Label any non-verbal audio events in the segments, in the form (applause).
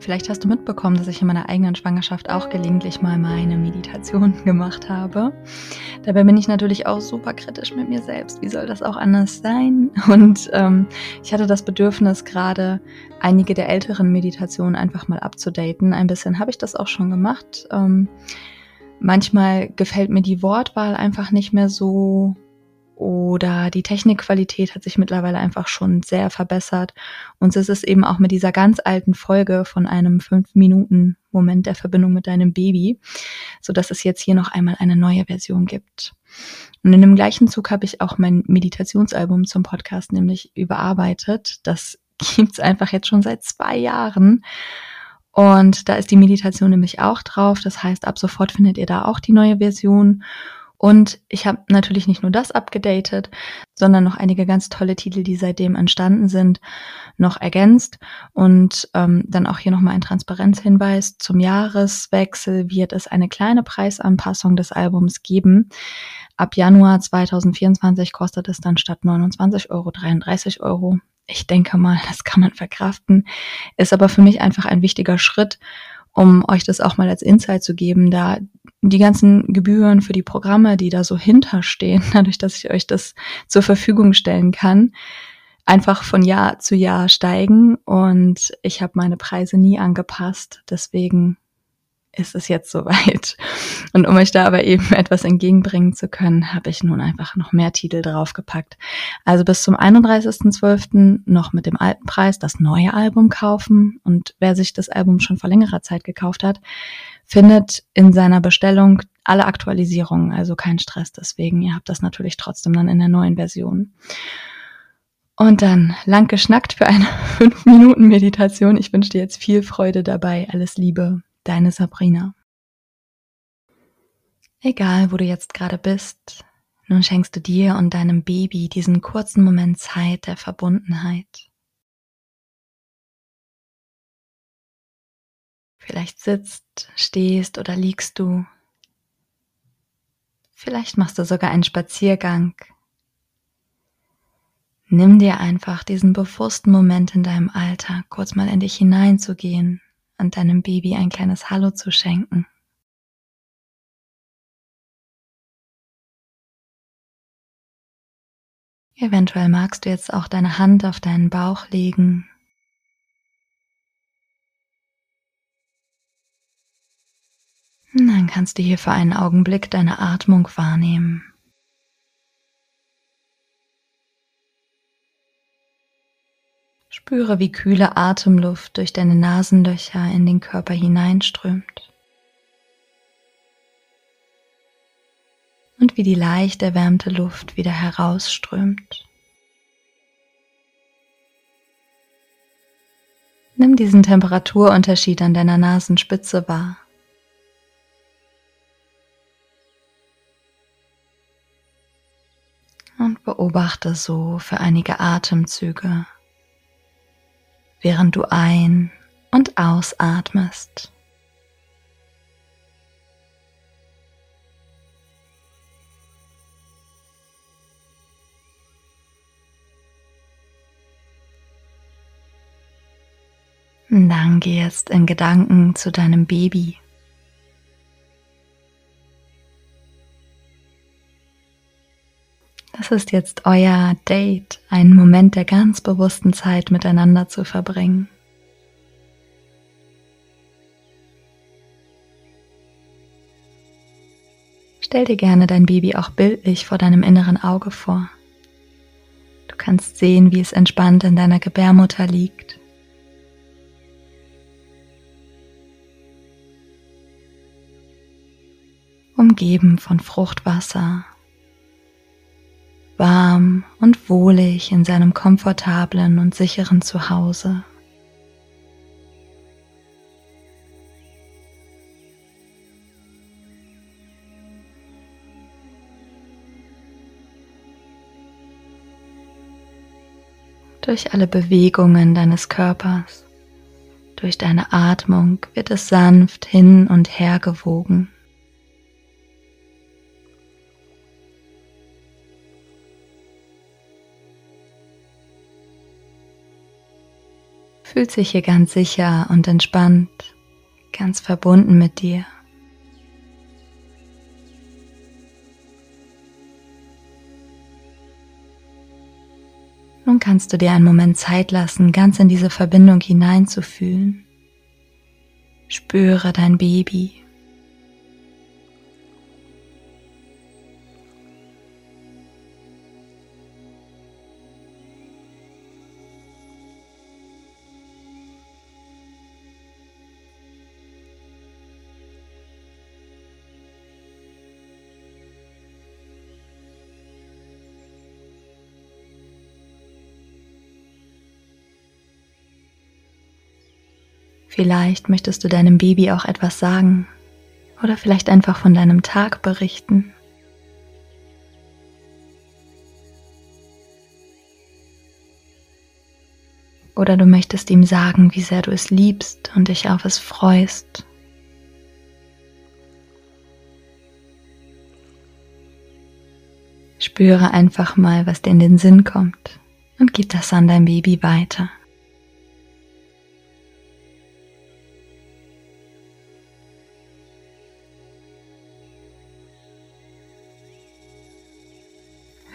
Vielleicht hast du mitbekommen, dass ich in meiner eigenen Schwangerschaft auch gelegentlich mal meine Meditation (laughs) gemacht habe. Dabei bin ich natürlich auch super kritisch mit mir selbst. Wie soll das auch anders sein? (laughs) Und ähm, ich hatte das Bedürfnis, gerade einige der älteren Meditationen einfach mal abzudaten. Ein bisschen habe ich das auch schon gemacht. Ähm, manchmal gefällt mir die Wortwahl einfach nicht mehr so oder die Technikqualität hat sich mittlerweile einfach schon sehr verbessert. Und es ist eben auch mit dieser ganz alten Folge von einem fünf Minuten Moment der Verbindung mit deinem Baby, so dass es jetzt hier noch einmal eine neue Version gibt. Und in dem gleichen Zug habe ich auch mein Meditationsalbum zum Podcast nämlich überarbeitet. Das (laughs) gibt's einfach jetzt schon seit zwei Jahren. Und da ist die Meditation nämlich auch drauf. Das heißt, ab sofort findet ihr da auch die neue Version. Und ich habe natürlich nicht nur das abgedatet, sondern noch einige ganz tolle Titel, die seitdem entstanden sind, noch ergänzt. Und ähm, dann auch hier nochmal ein Transparenzhinweis. Zum Jahreswechsel wird es eine kleine Preisanpassung des Albums geben. Ab Januar 2024 kostet es dann statt 29 Euro 33 Euro. Ich denke mal, (laughs) das kann man verkraften. Ist aber für mich einfach ein wichtiger Schritt um euch das auch mal als Insight zu geben, da die ganzen Gebühren für die Programme, die da so hinterstehen, (laughs) dadurch, dass ich euch das zur Verfügung stellen kann, einfach von Jahr zu Jahr steigen und ich habe meine Preise nie angepasst. Deswegen ist es jetzt soweit. Und um euch da aber eben etwas entgegenbringen zu können, habe ich nun einfach noch mehr Titel draufgepackt. Also bis zum 31.12. noch mit dem alten Preis das neue Album kaufen. Und wer sich das Album schon vor längerer Zeit gekauft hat, findet in seiner Bestellung alle Aktualisierungen, also kein Stress deswegen. Ihr habt das natürlich trotzdem dann in der neuen Version. Und dann lang geschnackt für eine (laughs) 5-Minuten-Meditation. Ich wünsche dir jetzt viel Freude dabei. Alles Liebe deine Sabrina. Egal, wo du jetzt gerade bist, nun schenkst du dir und deinem Baby diesen kurzen Moment Zeit der Verbundenheit. Vielleicht sitzt, stehst oder liegst du. Vielleicht machst du sogar einen Spaziergang. Nimm dir einfach diesen bewussten Moment in deinem Alltag, kurz mal in dich hineinzugehen und deinem Baby ein kleines Hallo zu schenken. Eventuell magst du jetzt auch deine Hand auf deinen Bauch legen. Dann kannst du hier für einen Augenblick deine Atmung wahrnehmen. Spüre, wie kühle Atemluft durch deine Nasenlöcher in den Körper hineinströmt. Und wie die leicht erwärmte Luft wieder herausströmt. Nimm diesen Temperaturunterschied an deiner Nasenspitze wahr. Und beobachte so für einige Atemzüge während du ein- und ausatmest. Dann geh jetzt in Gedanken zu deinem Baby. Das ist jetzt euer Date, einen Moment der ganz bewussten Zeit miteinander zu verbringen. Stell dir gerne dein Baby auch bildlich vor deinem inneren Auge vor. Du kannst sehen, wie es entspannt in deiner Gebärmutter liegt. Umgeben von Fruchtwasser warm und wohlig in seinem komfortablen und sicheren Zuhause. Durch alle Bewegungen deines Körpers, durch deine Atmung wird es sanft hin und her gewogen. Fühlt sich hier ganz sicher und entspannt, ganz verbunden mit dir. Nun kannst du dir einen Moment Zeit lassen, ganz in diese Verbindung hineinzufühlen. Spüre dein Baby. Vielleicht möchtest du deinem Baby auch etwas sagen oder vielleicht einfach von deinem Tag berichten. Oder du möchtest ihm sagen, wie sehr du es liebst und dich auf es freust. Spüre einfach mal, was dir in den Sinn kommt und gib das an dein Baby weiter.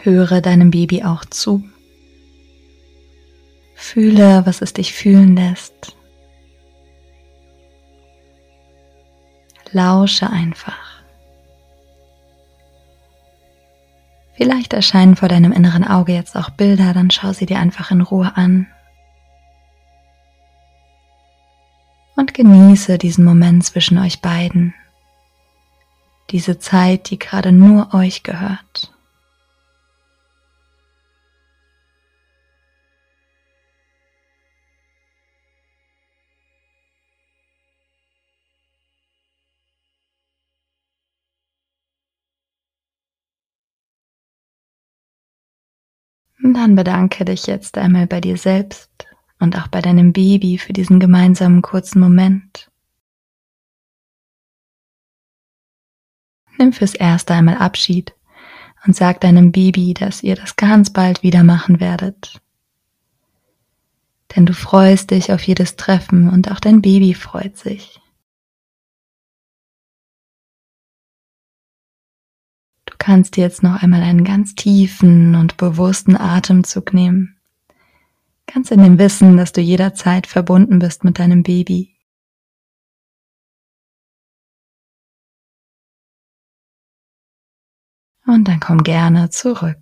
Höre deinem Baby auch zu. Fühle, was es dich fühlen lässt. Lausche einfach. Vielleicht erscheinen vor deinem inneren Auge jetzt auch Bilder, dann schau sie dir einfach in Ruhe an. Und genieße diesen Moment zwischen euch beiden. Diese Zeit, die gerade nur euch gehört. Und dann bedanke dich jetzt einmal bei dir selbst und auch bei deinem Baby für diesen gemeinsamen kurzen Moment. Nimm fürs erste einmal Abschied und sag deinem Baby, dass ihr das ganz bald wieder machen werdet. Denn du freust dich auf jedes Treffen und auch dein Baby freut sich. Kannst jetzt noch einmal einen ganz tiefen und bewussten Atemzug nehmen. Ganz in dem Wissen, dass du jederzeit verbunden bist mit deinem Baby. Und dann komm gerne zurück.